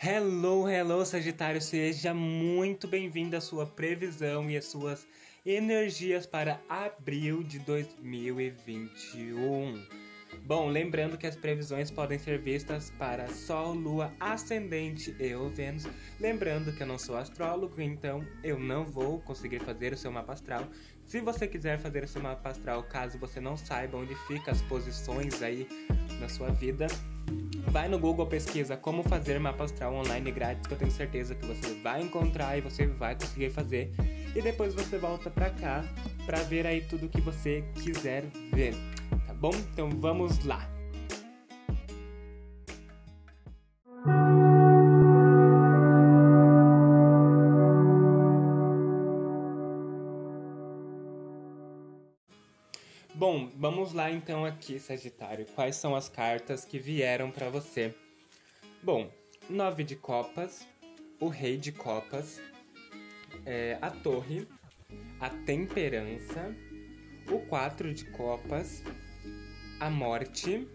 Hello, hello, Sagitário, seja muito bem-vindo à sua previsão e às suas energias para abril de 2021. Bom, lembrando que as previsões podem ser vistas para Sol, Lua, Ascendente e Vênus. Lembrando que eu não sou astrólogo, então eu não vou conseguir fazer o seu mapa astral. Se você quiser fazer o seu mapa astral, caso você não saiba onde ficam as posições aí na sua vida, Vai no Google, pesquisa como fazer mapa astral online grátis, que eu tenho certeza que você vai encontrar e você vai conseguir fazer. E depois você volta pra cá pra ver aí tudo que você quiser ver, tá bom? Então vamos lá! Vamos lá então aqui, Sagitário. Quais são as cartas que vieram para você? Bom, nove de copas, o rei de copas, é, a torre, a temperança, o quatro de copas, a morte,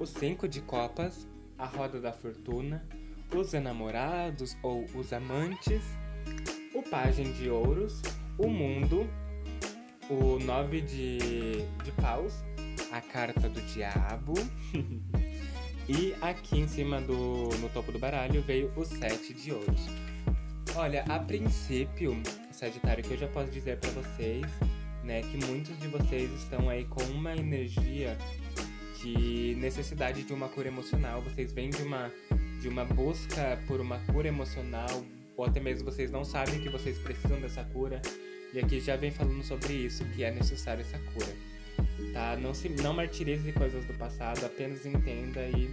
o cinco de copas, a roda da fortuna, os enamorados ou os amantes, o pajem de ouros, o mundo o nove de, de paus, a carta do diabo. e aqui em cima do no topo do baralho veio o sete de ouros. Olha, a princípio, Sagitário, que eu já posso dizer para vocês, né, que muitos de vocês estão aí com uma energia de necessidade de uma cura emocional. Vocês vêm de uma de uma busca por uma cura emocional, ou até mesmo vocês não sabem que vocês precisam dessa cura e aqui já vem falando sobre isso, que é necessária essa cura. Tá? Não se não martirize coisas do passado, apenas entenda e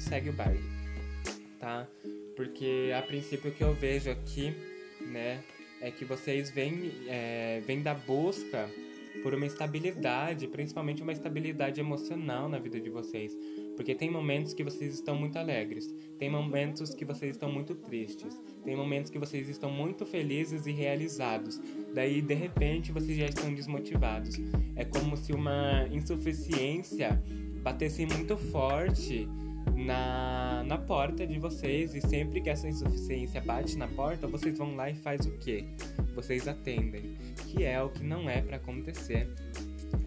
segue o baile. Tá? Porque a princípio o que eu vejo aqui, né, é que vocês vêm, é, vêm da busca por uma estabilidade, principalmente uma estabilidade emocional na vida de vocês. Porque tem momentos que vocês estão muito alegres, tem momentos que vocês estão muito tristes, tem momentos que vocês estão muito felizes e realizados. Daí, de repente, vocês já estão desmotivados. É como se uma insuficiência batesse muito forte na, na porta de vocês e sempre que essa insuficiência bate na porta, vocês vão lá e faz o quê? Vocês atendem, que é o que não é para acontecer,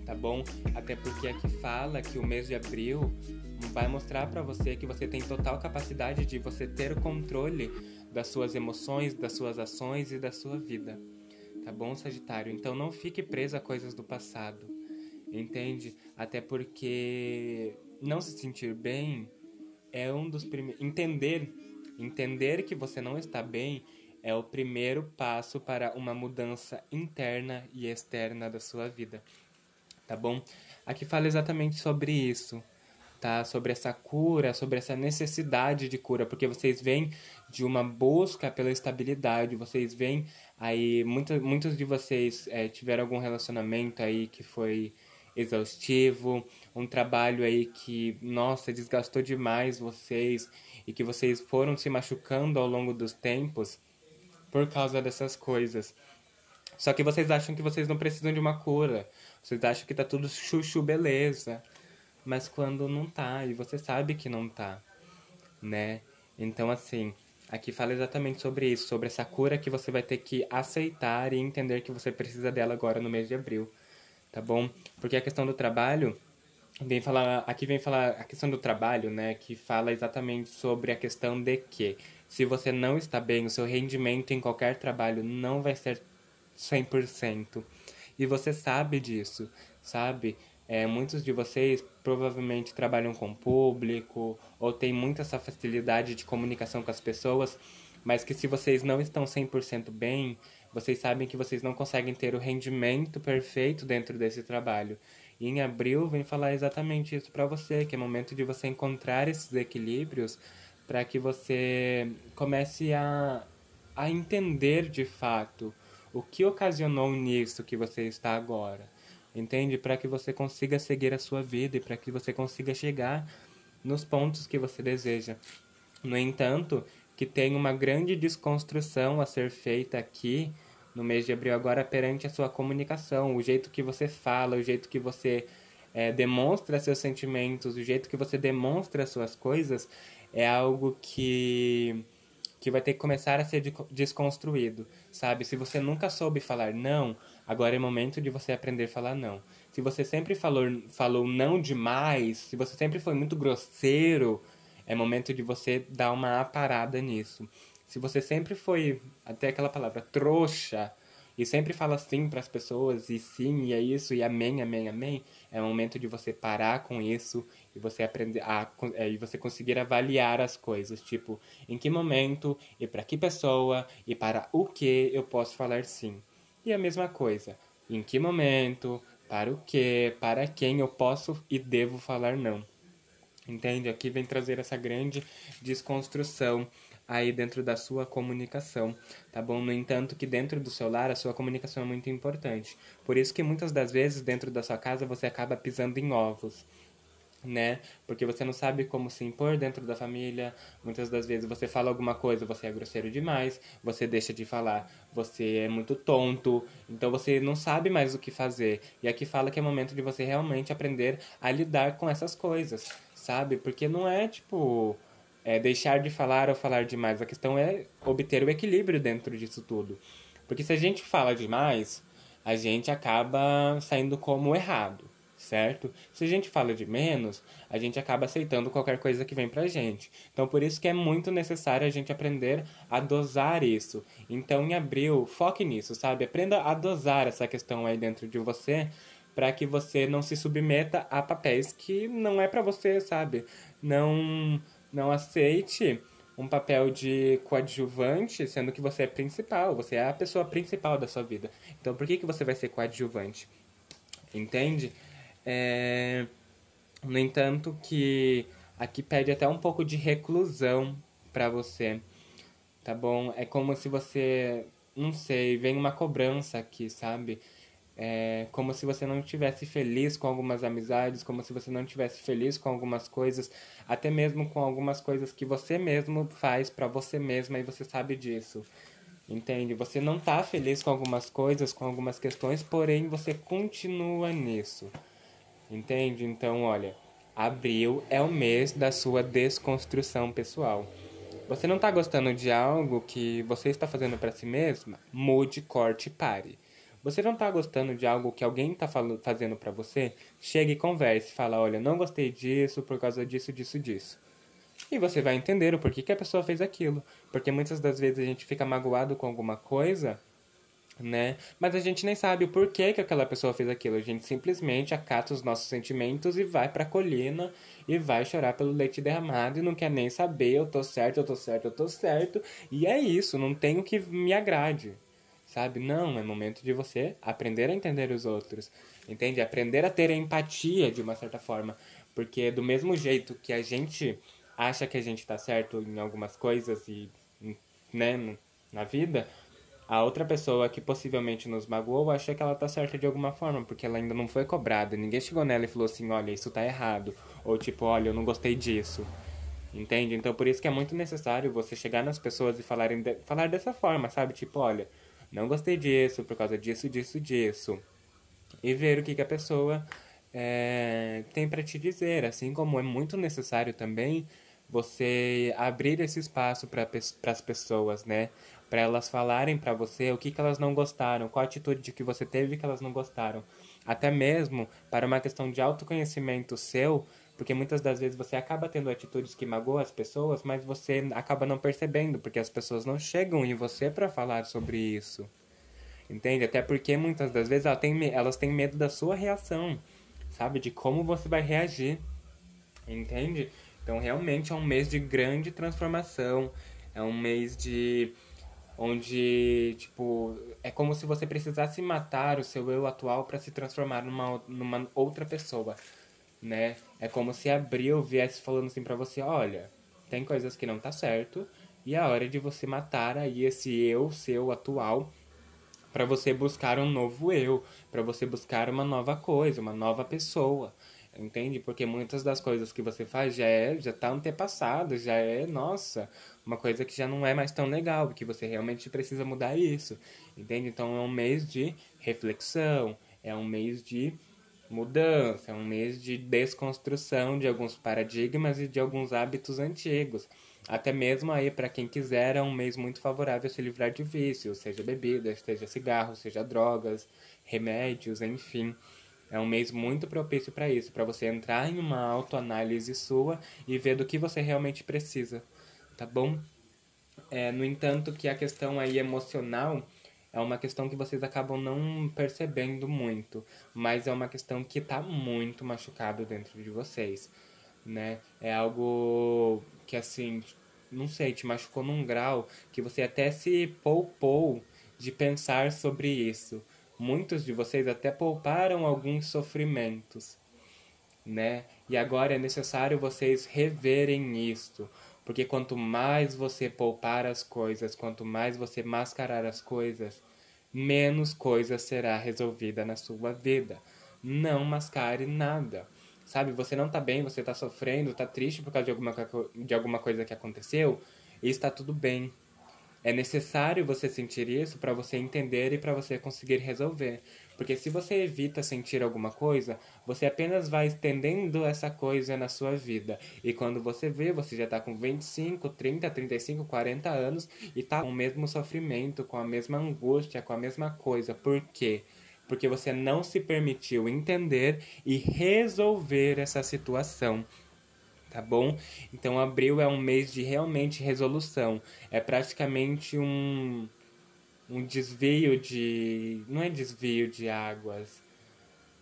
tá bom? Até porque aqui fala que o mês de abril vai mostrar para você que você tem total capacidade de você ter o controle das suas emoções, das suas ações e da sua vida. Tá bom, Sagitário? Então não fique preso a coisas do passado. Entende? Até porque não se sentir bem é um dos primeiros entender entender que você não está bem é o primeiro passo para uma mudança interna e externa da sua vida. Tá bom? Aqui fala exatamente sobre isso tá? Sobre essa cura, sobre essa necessidade de cura, porque vocês vêm de uma busca pela estabilidade, vocês vêm aí, muitos, muitos de vocês é, tiveram algum relacionamento aí que foi exaustivo, um trabalho aí que, nossa, desgastou demais vocês e que vocês foram se machucando ao longo dos tempos por causa dessas coisas. Só que vocês acham que vocês não precisam de uma cura. Vocês acham que tá tudo chuchu beleza mas quando não tá, e você sabe que não tá, né? Então, assim, aqui fala exatamente sobre isso, sobre essa cura que você vai ter que aceitar e entender que você precisa dela agora no mês de abril, tá bom? Porque a questão do trabalho vem falar, aqui vem falar a questão do trabalho, né, que fala exatamente sobre a questão de que se você não está bem, o seu rendimento em qualquer trabalho não vai ser 100%. E você sabe disso, sabe? É, muitos de vocês provavelmente trabalham com público ou têm muita essa facilidade de comunicação com as pessoas, mas que se vocês não estão 100% bem, vocês sabem que vocês não conseguem ter o rendimento perfeito dentro desse trabalho. E em abril vem falar exatamente isso para você, que é momento de você encontrar esses equilíbrios para que você comece a, a entender de fato o que ocasionou nisso que você está agora entende? Para que você consiga seguir a sua vida e para que você consiga chegar nos pontos que você deseja. No entanto, que tem uma grande desconstrução a ser feita aqui no mês de abril agora perante a sua comunicação, o jeito que você fala, o jeito que você é, demonstra seus sentimentos, o jeito que você demonstra suas coisas, é algo que que vai ter que começar a ser desconstruído, sabe? Se você nunca soube falar não, agora é momento de você aprender a falar não. Se você sempre falou, falou não demais, se você sempre foi muito grosseiro, é momento de você dar uma parada nisso. Se você sempre foi, até aquela palavra, trouxa, e sempre fala sim para as pessoas, e sim, e é isso, e amém, amém, amém, é momento de você parar com isso e você aprender a é, e você conseguir avaliar as coisas, tipo, em que momento e para que pessoa e para o que eu posso falar sim. E a mesma coisa, em que momento, para o que, para quem eu posso e devo falar não. Entende? Aqui vem trazer essa grande desconstrução aí dentro da sua comunicação, tá bom? No entanto, que dentro do seu lar a sua comunicação é muito importante. Por isso que muitas das vezes dentro da sua casa você acaba pisando em ovos, né? Porque você não sabe como se impor dentro da família. Muitas das vezes você fala alguma coisa, você é grosseiro demais, você deixa de falar, você é muito tonto, então você não sabe mais o que fazer. E aqui fala que é momento de você realmente aprender a lidar com essas coisas, sabe? Porque não é tipo é deixar de falar ou falar demais. A questão é obter o equilíbrio dentro disso tudo. Porque se a gente fala demais, a gente acaba saindo como errado, certo? Se a gente fala de menos, a gente acaba aceitando qualquer coisa que vem pra gente. Então por isso que é muito necessário a gente aprender a dosar isso. Então em abril, foque nisso, sabe? Aprenda a dosar essa questão aí dentro de você para que você não se submeta a papéis que não é para você, sabe? Não não aceite um papel de coadjuvante, sendo que você é principal, você é a pessoa principal da sua vida. Então, por que, que você vai ser coadjuvante? Entende? É... No entanto, que aqui pede até um pouco de reclusão para você, tá bom? É como se você, não sei, vem uma cobrança aqui, sabe? É como se você não estivesse feliz com algumas amizades, como se você não estivesse feliz com algumas coisas, até mesmo com algumas coisas que você mesmo faz para você mesma e você sabe disso. Entende? Você não tá feliz com algumas coisas, com algumas questões, porém você continua nisso. Entende? Então, olha, abril é o mês da sua desconstrução pessoal. Você não tá gostando de algo que você está fazendo para si mesma? Mude, corte e pare. Você não tá gostando de algo que alguém tá fazendo para você? Chegue e converse, fala, olha, não gostei disso por causa disso, disso, disso. E você vai entender o porquê que a pessoa fez aquilo. Porque muitas das vezes a gente fica magoado com alguma coisa, né? Mas a gente nem sabe o porquê que aquela pessoa fez aquilo. A gente simplesmente acata os nossos sentimentos e vai pra colina e vai chorar pelo leite derramado e não quer nem saber, eu tô certo, eu tô certo, eu tô certo. E é isso, não tem o que me agrade sabe? Não, é momento de você aprender a entender os outros, entende? Aprender a ter empatia de uma certa forma, porque do mesmo jeito que a gente acha que a gente está certo em algumas coisas e, né, na vida, a outra pessoa que possivelmente nos magoou acha que ela tá certa de alguma forma, porque ela ainda não foi cobrada. Ninguém chegou nela e falou assim: olha, isso tá errado. Ou tipo, olha, eu não gostei disso. Entende? Então por isso que é muito necessário você chegar nas pessoas e falarem de... falar dessa forma, sabe? Tipo, olha, não gostei disso, por causa disso, disso, disso. E ver o que, que a pessoa é, tem para te dizer. Assim como é muito necessário também você abrir esse espaço para as pessoas, né? Para elas falarem para você o que, que elas não gostaram, qual atitude que você teve que elas não gostaram. Até mesmo para uma questão de autoconhecimento seu, porque muitas das vezes você acaba tendo atitudes que magoam as pessoas, mas você acaba não percebendo, porque as pessoas não chegam em você para falar sobre isso. Entende? Até porque muitas das vezes elas têm, elas têm medo da sua reação, sabe? De como você vai reagir. Entende? Então realmente é um mês de grande transformação. É um mês de. onde, tipo, é como se você precisasse matar o seu eu atual para se transformar numa, numa outra pessoa né? É como se abril viesse falando assim para você, olha, tem coisas que não tá certo e é hora de você matar aí esse eu seu atual para você buscar um novo eu, para você buscar uma nova coisa, uma nova pessoa. Entende? Porque muitas das coisas que você faz já é, já tá antepassado, já é, nossa, uma coisa que já não é mais tão legal, que você realmente precisa mudar isso. Entende? Então é um mês de reflexão, é um mês de mudança, é um mês de desconstrução de alguns paradigmas e de alguns hábitos antigos. Até mesmo aí, para quem quiser, é um mês muito favorável a se livrar de vícios, seja bebidas, seja cigarro, seja drogas, remédios, enfim. É um mês muito propício para isso, para você entrar em uma autoanálise sua e ver do que você realmente precisa, tá bom? É, no entanto, que a questão aí emocional é uma questão que vocês acabam não percebendo muito, mas é uma questão que está muito machucado dentro de vocês, né? É algo que assim, não sei, te machucou num grau que você até se poupou de pensar sobre isso. Muitos de vocês até pouparam alguns sofrimentos, né? E agora é necessário vocês reverem isso, porque quanto mais você poupar as coisas, quanto mais você mascarar as coisas, menos coisa será resolvida na sua vida. Não mascare nada. Sabe, você não tá bem, você tá sofrendo, tá triste por causa de alguma, de alguma coisa que aconteceu, e está tudo bem. É necessário você sentir isso para você entender e para você conseguir resolver. Porque se você evita sentir alguma coisa, você apenas vai estendendo essa coisa na sua vida. E quando você vê, você já está com 25, 30, 35, 40 anos e está com o mesmo sofrimento, com a mesma angústia, com a mesma coisa. Por quê? Porque você não se permitiu entender e resolver essa situação tá bom? Então abril é um mês de realmente resolução. É praticamente um um desvio de não é desvio de águas,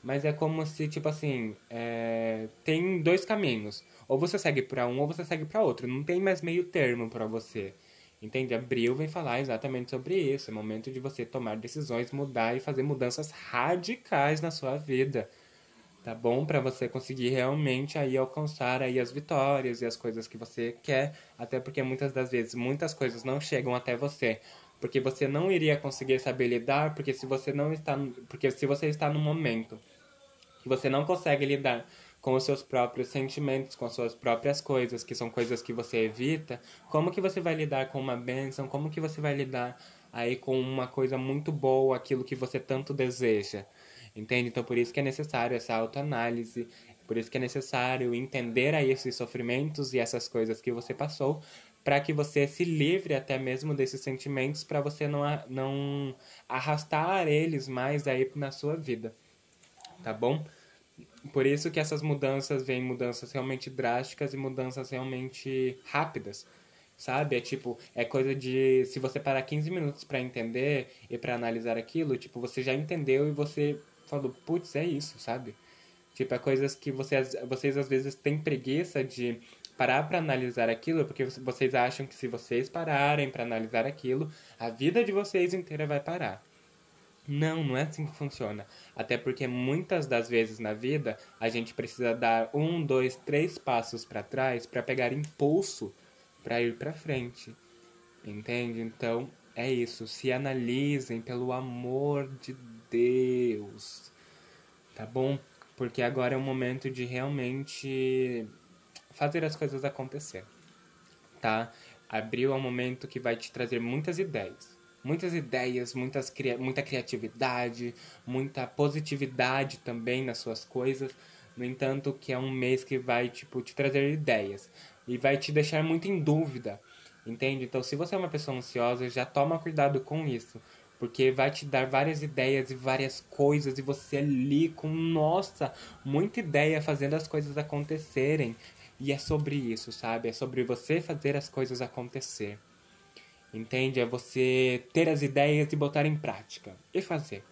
mas é como se tipo assim é... tem dois caminhos. Ou você segue para um ou você segue para outro. Não tem mais meio termo para você. Entende? Abril vem falar exatamente sobre isso. É momento de você tomar decisões, mudar e fazer mudanças radicais na sua vida tá bom? Para você conseguir realmente aí alcançar aí as vitórias e as coisas que você quer, até porque muitas das vezes muitas coisas não chegam até você, porque você não iria conseguir saber lidar, porque se você não está, porque se você está no momento que você não consegue lidar com os seus próprios sentimentos, com as suas próprias coisas, que são coisas que você evita, como que você vai lidar com uma bênção? Como que você vai lidar aí com uma coisa muito boa, aquilo que você tanto deseja? Entende? Então, por isso que é necessário essa autoanálise, por isso que é necessário entender aí esses sofrimentos e essas coisas que você passou, para que você se livre até mesmo desses sentimentos, para você não, não arrastar eles mais aí na sua vida. Tá bom? Por isso que essas mudanças vêm mudanças realmente drásticas e mudanças realmente rápidas. Sabe? É tipo, é coisa de se você parar 15 minutos para entender e para analisar aquilo, tipo, você já entendeu e você falou, putz, é isso, sabe? Tipo, é coisas que vocês, vocês às vezes têm preguiça de parar para analisar aquilo, porque vocês acham que se vocês pararem para analisar aquilo, a vida de vocês inteira vai parar. Não, não é assim que funciona. Até porque muitas das vezes na vida a gente precisa dar um, dois, três passos para trás para pegar impulso para ir para frente. Entende? Então é isso. Se analisem pelo amor de Deus. Tá bom? Porque agora é o momento de realmente fazer as coisas acontecer. Tá? Abril é um momento que vai te trazer muitas ideias. Muitas ideias, muitas, muita criatividade, muita positividade também nas suas coisas. No entanto, que é um mês que vai tipo, te trazer ideias e vai te deixar muito em dúvida. Entende? Então, se você é uma pessoa ansiosa, já toma cuidado com isso. Porque vai te dar várias ideias e várias coisas, e você ali com, nossa, muita ideia fazendo as coisas acontecerem. E é sobre isso, sabe? É sobre você fazer as coisas acontecer. Entende? É você ter as ideias e botar em prática. E fazer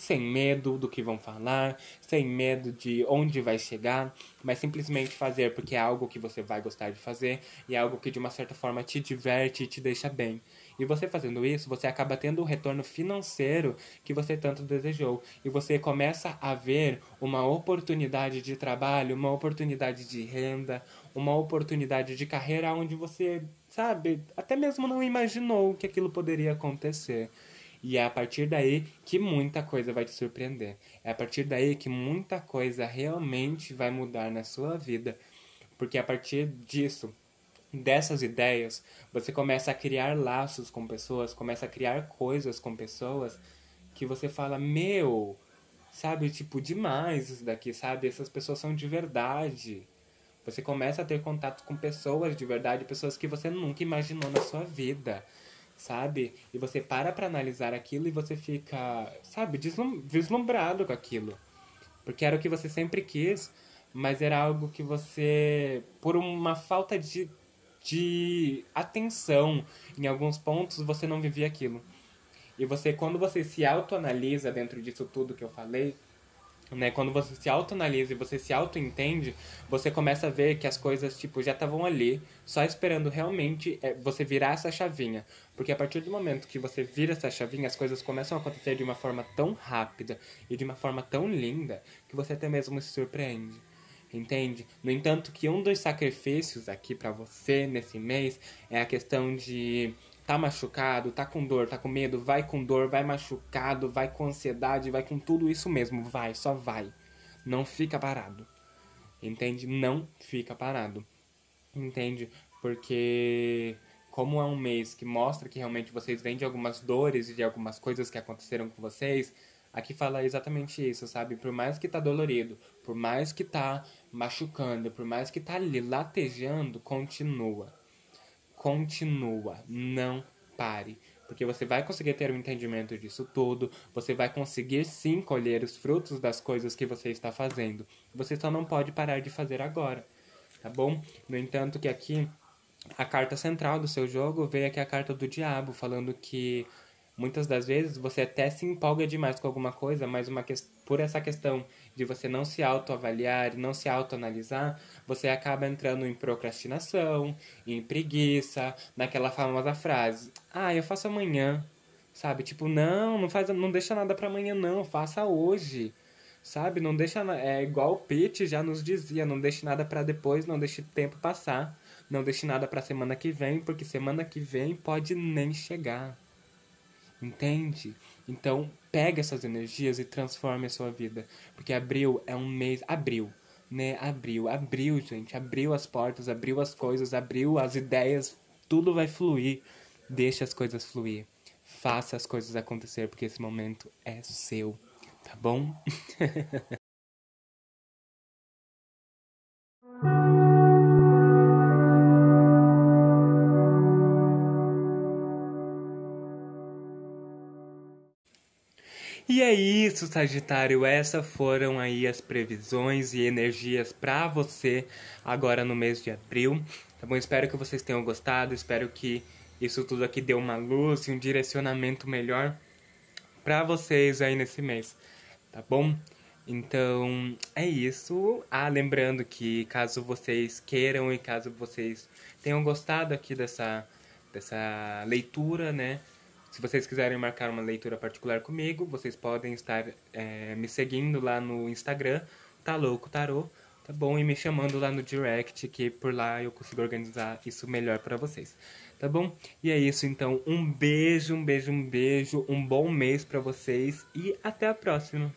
sem medo do que vão falar, sem medo de onde vai chegar, mas simplesmente fazer porque é algo que você vai gostar de fazer e é algo que de uma certa forma te diverte e te deixa bem. E você fazendo isso, você acaba tendo o retorno financeiro que você tanto desejou. E você começa a ver uma oportunidade de trabalho, uma oportunidade de renda, uma oportunidade de carreira onde você, sabe, até mesmo não imaginou que aquilo poderia acontecer. E é a partir daí que muita coisa vai te surpreender. É a partir daí que muita coisa realmente vai mudar na sua vida. Porque a partir disso, dessas ideias, você começa a criar laços com pessoas, começa a criar coisas com pessoas que você fala: Meu, Sabe, tipo, demais isso daqui, sabe? Essas pessoas são de verdade. Você começa a ter contato com pessoas de verdade, pessoas que você nunca imaginou na sua vida, sabe? E você para pra analisar aquilo e você fica, sabe, deslumbrado com aquilo. Porque era o que você sempre quis, mas era algo que você, por uma falta de, de atenção em alguns pontos, você não vivia aquilo. E você, quando você se autoanalisa dentro disso tudo que eu falei, né? Quando você se autoanalisa e você se autoentende, você começa a ver que as coisas, tipo, já estavam ali, só esperando realmente é, você virar essa chavinha. Porque a partir do momento que você vira essa chavinha, as coisas começam a acontecer de uma forma tão rápida e de uma forma tão linda que você até mesmo se surpreende. Entende? No entanto, que um dos sacrifícios aqui para você nesse mês é a questão de tá machucado, tá com dor, tá com medo, vai com dor, vai machucado, vai com ansiedade, vai com tudo isso mesmo, vai, só vai. Não fica parado. Entende? Não fica parado. Entende? Porque como é um mês que mostra que realmente vocês vêm de algumas dores e de algumas coisas que aconteceram com vocês, aqui fala exatamente isso, sabe? Por mais que tá dolorido, por mais que tá machucando, por mais que tá ali latejando, continua continua, não pare. Porque você vai conseguir ter um entendimento disso tudo, você vai conseguir sim colher os frutos das coisas que você está fazendo. Você só não pode parar de fazer agora, tá bom? No entanto, que aqui a carta central do seu jogo veio aqui a carta do diabo, falando que muitas das vezes você até se empolga demais com alguma coisa, mas uma que... por essa questão de você não se autoavaliar e não se autoanalisar, você acaba entrando em procrastinação, em preguiça, naquela famosa frase: "Ah, eu faço amanhã". Sabe? Tipo, não, não faz, não deixa nada para amanhã não, faça hoje. Sabe? Não deixa é igual o Pete já nos dizia, não deixe nada para depois, não deixe tempo passar. Não deixe nada para semana que vem, porque semana que vem pode nem chegar. Entende? Então, pega essas energias e transforme a sua vida. Porque abril é um mês. Abril, né? Abril, abril, gente. Abriu as portas, abriu as coisas, abriu as ideias. Tudo vai fluir. Deixe as coisas fluir. Faça as coisas acontecer, porque esse momento é seu. Tá bom? E é isso, Sagitário. Essas foram aí as previsões e energias para você agora no mês de abril. Tá bom? Espero que vocês tenham gostado. Espero que isso tudo aqui dê uma luz e um direcionamento melhor para vocês aí nesse mês. Tá bom? Então, é isso. Ah, lembrando que caso vocês queiram e caso vocês tenham gostado aqui dessa, dessa leitura, né? Se vocês quiserem marcar uma leitura particular comigo, vocês podem estar é, me seguindo lá no Instagram, tá louco tarô, tá bom? E me chamando lá no direct, que por lá eu consigo organizar isso melhor para vocês, tá bom? E é isso, então, um beijo, um beijo, um beijo, um bom mês para vocês e até a próxima.